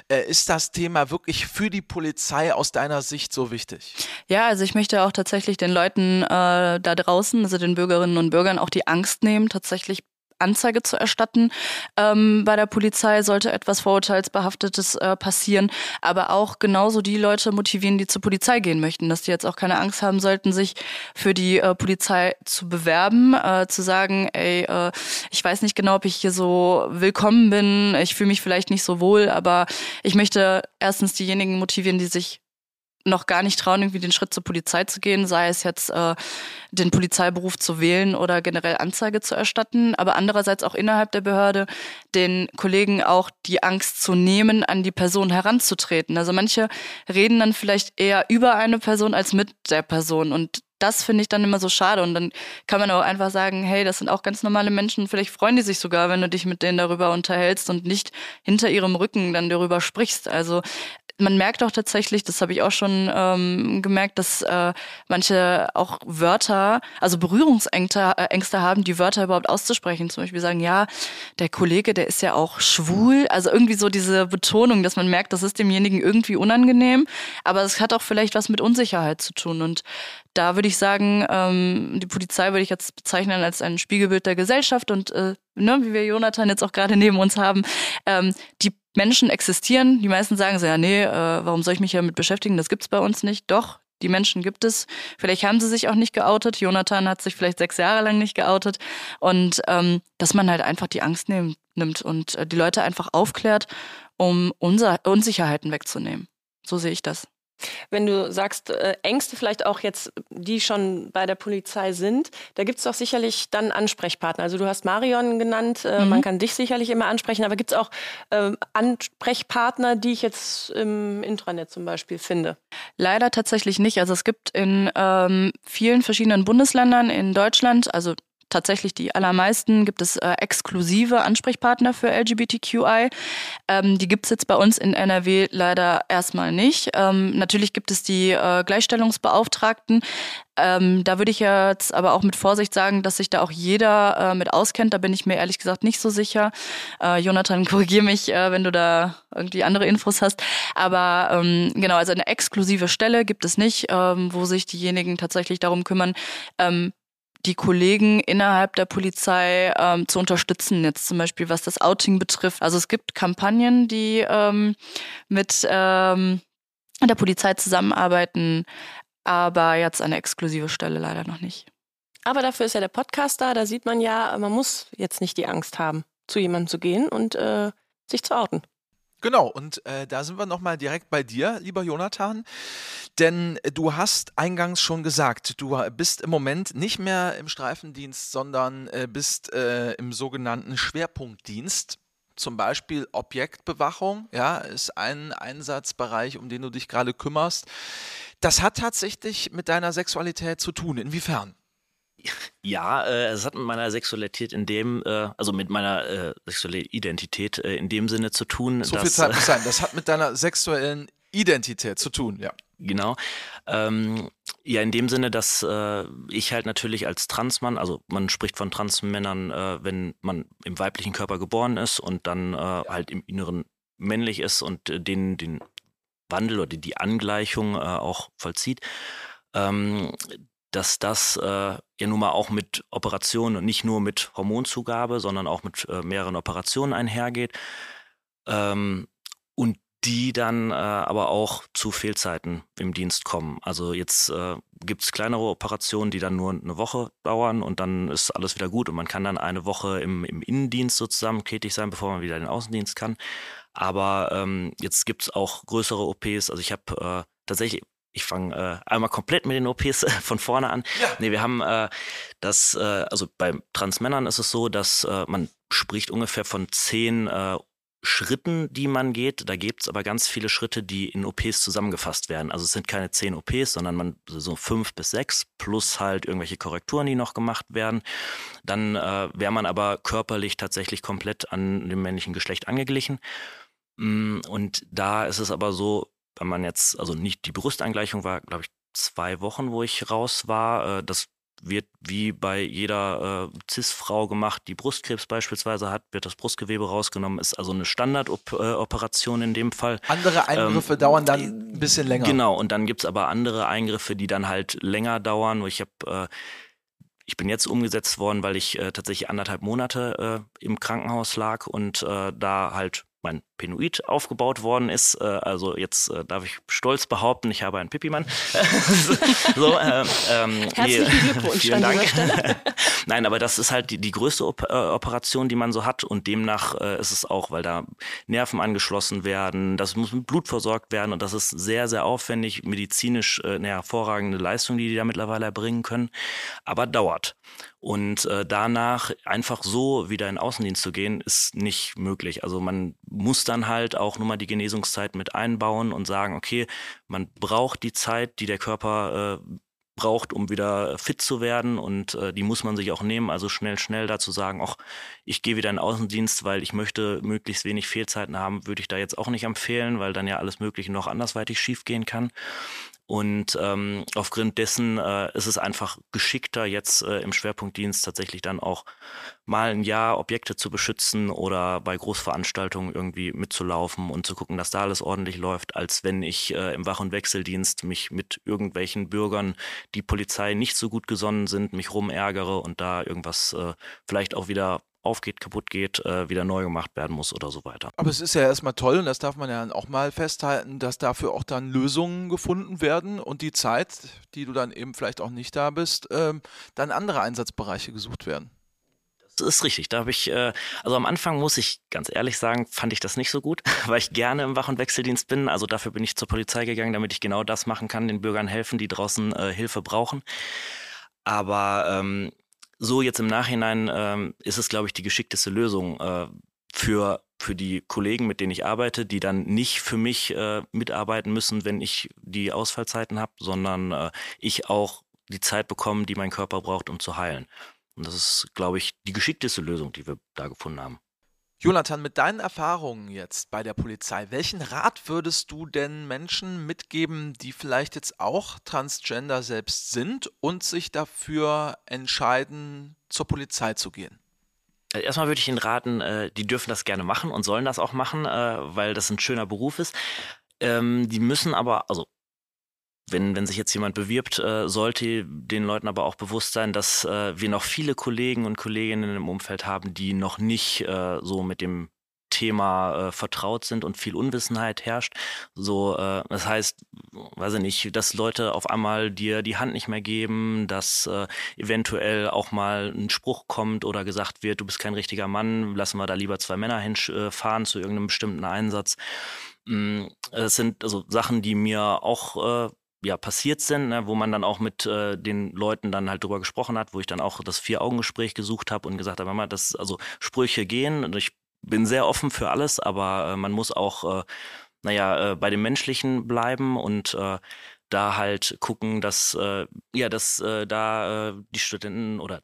äh, ist das Thema wirklich für die Polizei aus deiner Sicht so wichtig? Ja, also ich möchte auch tatsächlich den Leuten äh, da draußen, also den Bürgerinnen und Bürgern, auch die Angst nehmen, tatsächlich Anzeige zu erstatten. Ähm, bei der Polizei, sollte etwas Vorurteilsbehaftetes äh, passieren, aber auch genauso die Leute motivieren, die zur Polizei gehen möchten, dass die jetzt auch keine Angst haben sollten, sich für die äh, Polizei zu bewerben, äh, zu sagen, ey, äh, ich weiß nicht genau, ob ich hier so willkommen bin, ich fühle mich vielleicht nicht so wohl, aber ich möchte erstens diejenigen motivieren, die sich noch gar nicht trauen, irgendwie den Schritt zur Polizei zu gehen, sei es jetzt äh, den Polizeiberuf zu wählen oder generell Anzeige zu erstatten, aber andererseits auch innerhalb der Behörde den Kollegen auch die Angst zu nehmen, an die Person heranzutreten. Also manche reden dann vielleicht eher über eine Person als mit der Person und das finde ich dann immer so schade. Und dann kann man auch einfach sagen, hey, das sind auch ganz normale Menschen. Vielleicht freuen die sich sogar, wenn du dich mit denen darüber unterhältst und nicht hinter ihrem Rücken dann darüber sprichst. Also man merkt auch tatsächlich, das habe ich auch schon ähm, gemerkt, dass äh, manche auch Wörter, also Berührungsängste äh, Ängste haben, die Wörter überhaupt auszusprechen. Zum Beispiel sagen, ja, der Kollege, der ist ja auch schwul. Also irgendwie so diese Betonung, dass man merkt, das ist demjenigen irgendwie unangenehm. Aber es hat auch vielleicht was mit Unsicherheit zu tun. Und da würde ich sagen, ähm, die Polizei würde ich jetzt bezeichnen als ein Spiegelbild der Gesellschaft und äh, ne, wie wir Jonathan jetzt auch gerade neben uns haben, ähm, die Menschen existieren. Die meisten sagen so, ja, nee, äh, warum soll ich mich damit beschäftigen? Das gibt's bei uns nicht. Doch, die Menschen gibt es. Vielleicht haben sie sich auch nicht geoutet. Jonathan hat sich vielleicht sechs Jahre lang nicht geoutet. Und ähm, dass man halt einfach die Angst nehm, nimmt und äh, die Leute einfach aufklärt, um unser Unsicherheiten wegzunehmen. So sehe ich das. Wenn du sagst, äh, Ängste vielleicht auch jetzt, die schon bei der Polizei sind, da gibt es doch sicherlich dann Ansprechpartner. Also du hast Marion genannt, äh, mhm. man kann dich sicherlich immer ansprechen, aber gibt es auch äh, Ansprechpartner, die ich jetzt im Intranet zum Beispiel finde? Leider tatsächlich nicht. Also es gibt in ähm, vielen verschiedenen Bundesländern in Deutschland, also tatsächlich die allermeisten, gibt es äh, exklusive Ansprechpartner für LGBTQI. Ähm, die gibt es jetzt bei uns in NRW leider erstmal nicht. Ähm, natürlich gibt es die äh, Gleichstellungsbeauftragten. Ähm, da würde ich jetzt aber auch mit Vorsicht sagen, dass sich da auch jeder äh, mit auskennt. Da bin ich mir ehrlich gesagt nicht so sicher. Äh, Jonathan, korrigier mich, äh, wenn du da irgendwie andere Infos hast. Aber ähm, genau, also eine exklusive Stelle gibt es nicht, ähm, wo sich diejenigen tatsächlich darum kümmern, ähm, die Kollegen innerhalb der Polizei ähm, zu unterstützen, jetzt zum Beispiel was das Outing betrifft. Also es gibt Kampagnen, die ähm, mit ähm, der Polizei zusammenarbeiten, aber jetzt eine exklusive Stelle leider noch nicht. Aber dafür ist ja der Podcast da, da sieht man ja, man muss jetzt nicht die Angst haben, zu jemandem zu gehen und äh, sich zu outen. Genau, und äh, da sind wir nochmal direkt bei dir, lieber Jonathan. Denn du hast eingangs schon gesagt, du bist im Moment nicht mehr im Streifendienst, sondern äh, bist äh, im sogenannten Schwerpunktdienst. Zum Beispiel Objektbewachung, ja, ist ein Einsatzbereich, um den du dich gerade kümmerst. Das hat tatsächlich mit deiner Sexualität zu tun. Inwiefern? Ja, äh, es hat mit meiner Sexualität in dem, äh, also mit meiner äh, sexuellen Identität äh, in dem Sinne zu tun. So dass, viel Zeit muss sein. Das hat mit deiner sexuellen Identität zu tun, ja. Genau. Ähm, ja, in dem Sinne, dass äh, ich halt natürlich als Transmann, also man spricht von Transmännern, äh, wenn man im weiblichen Körper geboren ist und dann äh, halt im Inneren männlich ist und äh, den, den Wandel oder die Angleichung äh, auch vollzieht. Ähm, dass das äh, ja nun mal auch mit Operationen und nicht nur mit Hormonzugabe, sondern auch mit äh, mehreren Operationen einhergeht. Ähm, und die dann äh, aber auch zu Fehlzeiten im Dienst kommen. Also jetzt äh, gibt es kleinere Operationen, die dann nur eine Woche dauern und dann ist alles wieder gut und man kann dann eine Woche im, im Innendienst sozusagen tätig sein, bevor man wieder in den Außendienst kann. Aber ähm, jetzt gibt es auch größere OPs. Also ich habe äh, tatsächlich ich fange äh, einmal komplett mit den OPs äh, von vorne an. Ja. Nee, wir haben äh, das, äh, also bei Transmännern ist es so, dass äh, man spricht ungefähr von zehn äh, Schritten, die man geht. Da gibt es aber ganz viele Schritte, die in OPs zusammengefasst werden. Also es sind keine zehn OPs, sondern man so fünf bis sechs plus halt irgendwelche Korrekturen, die noch gemacht werden. Dann wäre man aber körperlich tatsächlich komplett an dem männlichen Geschlecht angeglichen. Mm, und da ist es aber so, wenn man jetzt, also nicht die Brustangleichung war, glaube ich, zwei Wochen, wo ich raus war. Äh, das wird wie bei jeder äh, CIS-Frau gemacht, die Brustkrebs beispielsweise hat, wird das Brustgewebe rausgenommen, ist also eine Standardoperation in dem Fall. Andere Eingriffe ähm, dauern dann ein bisschen länger. Genau, und dann gibt es aber andere Eingriffe, die dann halt länger dauern. Ich habe äh, ich bin jetzt umgesetzt worden, weil ich äh, tatsächlich anderthalb Monate äh, im Krankenhaus lag und äh, da halt mein Penoid aufgebaut worden ist. Äh, also jetzt äh, darf ich stolz behaupten, ich habe einen Pipimann. so, äh, ähm, Herzlichen Glückwunsch vielen Dank. Nein, aber das ist halt die, die größte Op äh, Operation, die man so hat und demnach äh, ist es auch, weil da Nerven angeschlossen werden, das muss mit Blut versorgt werden und das ist sehr, sehr aufwendig, medizinisch äh, eine hervorragende Leistung, die die da mittlerweile erbringen können, aber dauert. Und äh, danach einfach so wieder in Außendienst zu gehen, ist nicht möglich. Also man muss dann halt auch nur mal die Genesungszeit mit einbauen und sagen, okay, man braucht die Zeit, die der Körper äh, braucht, um wieder fit zu werden und äh, die muss man sich auch nehmen. Also schnell, schnell dazu sagen, ach, ich gehe wieder in den Außendienst, weil ich möchte möglichst wenig Fehlzeiten haben, würde ich da jetzt auch nicht empfehlen, weil dann ja alles Mögliche noch andersweitig schiefgehen kann. Und ähm, aufgrund dessen äh, ist es einfach geschickter, jetzt äh, im Schwerpunktdienst tatsächlich dann auch mal ein Jahr Objekte zu beschützen oder bei Großveranstaltungen irgendwie mitzulaufen und zu gucken, dass da alles ordentlich läuft, als wenn ich äh, im Wach- und Wechseldienst mich mit irgendwelchen Bürgern, die Polizei nicht so gut gesonnen sind, mich rumärgere und da irgendwas äh, vielleicht auch wieder aufgeht, kaputt geht, äh, wieder neu gemacht werden muss oder so weiter. Aber es ist ja erstmal toll und das darf man ja auch mal festhalten, dass dafür auch dann Lösungen gefunden werden und die Zeit, die du dann eben vielleicht auch nicht da bist, ähm, dann andere Einsatzbereiche gesucht werden. Das ist richtig. Da habe ich, äh, also am Anfang muss ich ganz ehrlich sagen, fand ich das nicht so gut, weil ich gerne im Wach- und Wechseldienst bin. Also dafür bin ich zur Polizei gegangen, damit ich genau das machen kann, den Bürgern helfen, die draußen äh, Hilfe brauchen. Aber ähm, so jetzt im Nachhinein ähm, ist es, glaube ich, die geschickteste Lösung äh, für für die Kollegen, mit denen ich arbeite, die dann nicht für mich äh, mitarbeiten müssen, wenn ich die Ausfallzeiten habe, sondern äh, ich auch die Zeit bekomme, die mein Körper braucht, um zu heilen. Und das ist, glaube ich, die geschickteste Lösung, die wir da gefunden haben. Jonathan, mit deinen Erfahrungen jetzt bei der Polizei, welchen Rat würdest du denn Menschen mitgeben, die vielleicht jetzt auch Transgender selbst sind und sich dafür entscheiden, zur Polizei zu gehen? Äh, erstmal würde ich Ihnen raten, äh, die dürfen das gerne machen und sollen das auch machen, äh, weil das ein schöner Beruf ist. Ähm, die müssen aber, also wenn, wenn sich jetzt jemand bewirbt, äh, sollte den Leuten aber auch bewusst sein, dass äh, wir noch viele Kollegen und Kolleginnen im Umfeld haben, die noch nicht äh, so mit dem Thema äh, vertraut sind und viel Unwissenheit herrscht. So, äh, das heißt, weiß ich nicht, dass Leute auf einmal dir die Hand nicht mehr geben, dass äh, eventuell auch mal ein Spruch kommt oder gesagt wird, du bist kein richtiger Mann, lassen wir da lieber zwei Männer hinfahren zu irgendeinem bestimmten Einsatz. Mm, es sind also Sachen, die mir auch äh, ja passiert sind, ne, wo man dann auch mit äh, den Leuten dann halt drüber gesprochen hat, wo ich dann auch das Vier-Augen-Gespräch gesucht habe und gesagt habe, Mama, das also Sprüche gehen. Und ich bin sehr offen für alles, aber äh, man muss auch, äh, naja, äh, bei dem Menschlichen bleiben und äh, da halt gucken, dass äh, ja, dass äh, da äh, die Studenten oder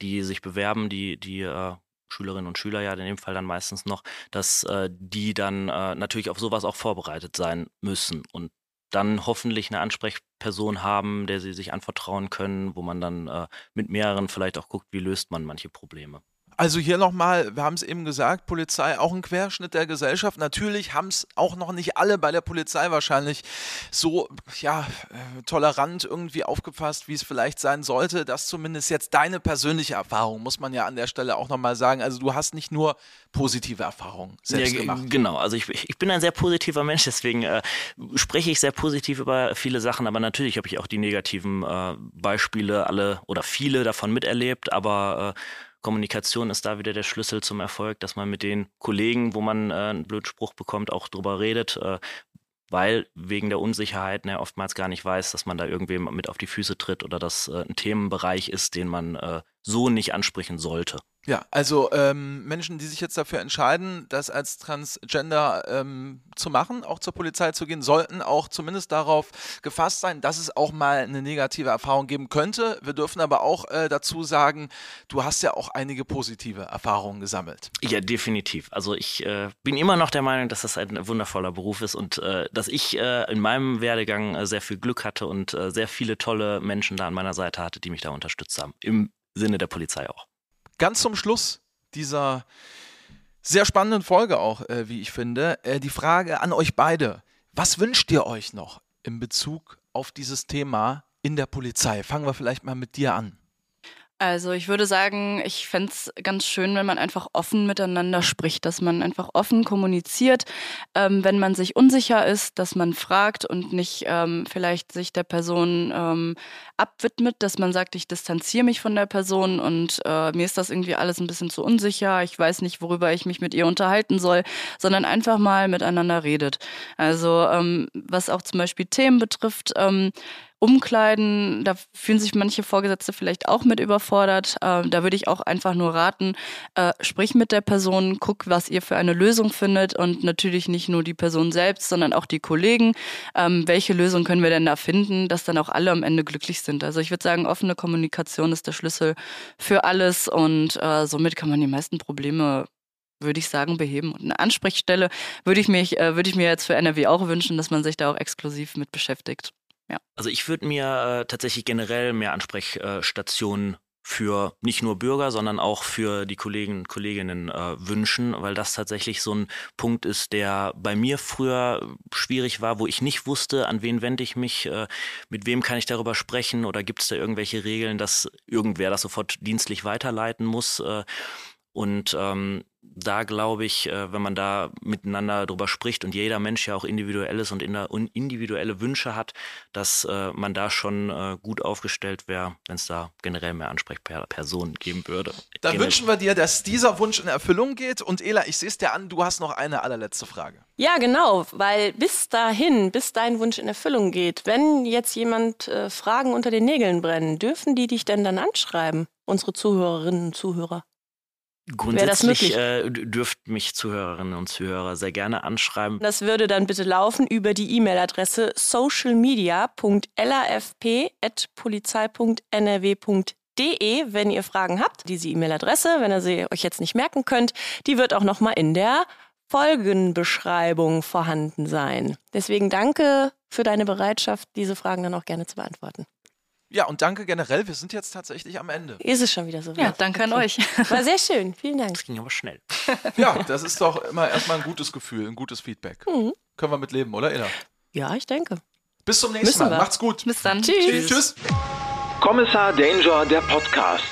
die sich bewerben, die die äh, Schülerinnen und Schüler ja in dem Fall dann meistens noch, dass äh, die dann äh, natürlich auf sowas auch vorbereitet sein müssen und dann hoffentlich eine Ansprechperson haben, der sie sich anvertrauen können, wo man dann äh, mit mehreren vielleicht auch guckt, wie löst man manche Probleme. Also hier nochmal, wir haben es eben gesagt, Polizei auch ein Querschnitt der Gesellschaft. Natürlich haben es auch noch nicht alle bei der Polizei wahrscheinlich so ja, äh, tolerant irgendwie aufgefasst, wie es vielleicht sein sollte. Das zumindest jetzt deine persönliche Erfahrung, muss man ja an der Stelle auch nochmal sagen. Also du hast nicht nur positive Erfahrungen selbst ja, gemacht. Genau, also ich, ich bin ein sehr positiver Mensch, deswegen äh, spreche ich sehr positiv über viele Sachen, aber natürlich habe ich auch die negativen äh, Beispiele alle oder viele davon miterlebt, aber äh, Kommunikation ist da wieder der Schlüssel zum Erfolg, dass man mit den Kollegen, wo man äh, einen blöden Spruch bekommt, auch drüber redet, äh, weil wegen der Unsicherheit ne, oftmals gar nicht weiß, dass man da irgendwem mit auf die Füße tritt oder dass äh, ein Themenbereich ist, den man äh, so nicht ansprechen sollte. Ja, also ähm, Menschen, die sich jetzt dafür entscheiden, das als Transgender ähm, zu machen, auch zur Polizei zu gehen, sollten auch zumindest darauf gefasst sein, dass es auch mal eine negative Erfahrung geben könnte. Wir dürfen aber auch äh, dazu sagen, du hast ja auch einige positive Erfahrungen gesammelt. Ja, definitiv. Also ich äh, bin immer noch der Meinung, dass das ein wundervoller Beruf ist und äh, dass ich äh, in meinem Werdegang äh, sehr viel Glück hatte und äh, sehr viele tolle Menschen da an meiner Seite hatte, die mich da unterstützt haben. Im Sinne der Polizei auch ganz zum Schluss dieser sehr spannenden Folge auch, äh, wie ich finde, äh, die Frage an euch beide. Was wünscht ihr euch noch in Bezug auf dieses Thema in der Polizei? Fangen wir vielleicht mal mit dir an. Also ich würde sagen, ich fände es ganz schön, wenn man einfach offen miteinander spricht, dass man einfach offen kommuniziert, ähm, wenn man sich unsicher ist, dass man fragt und nicht ähm, vielleicht sich der Person ähm, abwidmet, dass man sagt, ich distanziere mich von der Person und äh, mir ist das irgendwie alles ein bisschen zu unsicher, ich weiß nicht, worüber ich mich mit ihr unterhalten soll, sondern einfach mal miteinander redet. Also ähm, was auch zum Beispiel Themen betrifft, ähm, Umkleiden, da fühlen sich manche Vorgesetzte vielleicht auch mit überfordert. Äh, da würde ich auch einfach nur raten, äh, sprich mit der Person, guck, was ihr für eine Lösung findet und natürlich nicht nur die Person selbst, sondern auch die Kollegen. Ähm, welche Lösung können wir denn da finden, dass dann auch alle am Ende glücklich sind? Also ich würde sagen, offene Kommunikation ist der Schlüssel für alles und äh, somit kann man die meisten Probleme würde ich sagen, beheben. Und eine Ansprechstelle würde ich, mich, äh, würde ich mir jetzt für NRW auch wünschen, dass man sich da auch exklusiv mit beschäftigt. Ja. Also ich würde mir äh, tatsächlich generell mehr Ansprechstationen für nicht nur Bürger, sondern auch für die Kollegen und Kolleginnen äh, wünschen, weil das tatsächlich so ein Punkt ist, der bei mir früher schwierig war, wo ich nicht wusste, an wen wende ich mich, äh, mit wem kann ich darüber sprechen oder gibt es da irgendwelche Regeln, dass irgendwer das sofort dienstlich weiterleiten muss. Äh, und ähm, da glaube ich, äh, wenn man da miteinander drüber spricht und jeder Mensch ja auch individuell ist und individuelle Wünsche hat, dass äh, man da schon äh, gut aufgestellt wäre, wenn es da generell mehr Ansprechpersonen geben würde. Dann generell. wünschen wir dir, dass dieser Wunsch in Erfüllung geht. Und Ela, ich sehe es dir an, du hast noch eine allerletzte Frage. Ja, genau, weil bis dahin, bis dein Wunsch in Erfüllung geht, wenn jetzt jemand äh, Fragen unter den Nägeln brennen, dürfen die dich denn dann anschreiben, unsere Zuhörerinnen und Zuhörer? Grundsätzlich äh, dürft mich Zuhörerinnen und Zuhörer sehr gerne anschreiben. Das würde dann bitte laufen über die E-Mail-Adresse socialmedia.lafp.polizei.nrw.de De, wenn ihr Fragen habt. Diese E-Mail-Adresse, wenn ihr sie euch jetzt nicht merken könnt, die wird auch nochmal in der Folgenbeschreibung vorhanden sein. Deswegen danke für deine Bereitschaft, diese Fragen dann auch gerne zu beantworten. Ja, und danke generell. Wir sind jetzt tatsächlich am Ende. Ist es schon wieder so? Ja, danke an euch. War sehr schön. Vielen Dank. Das ging aber schnell. Ja, das ist doch immer erstmal ein gutes Gefühl, ein gutes Feedback. Mhm. Können wir mit leben, oder, Ella? Ja, ich denke. Bis zum nächsten Müssen Mal. wir. Macht's gut. Bis dann. Tschüss. Tschüss. Kommissar Danger, der Podcast.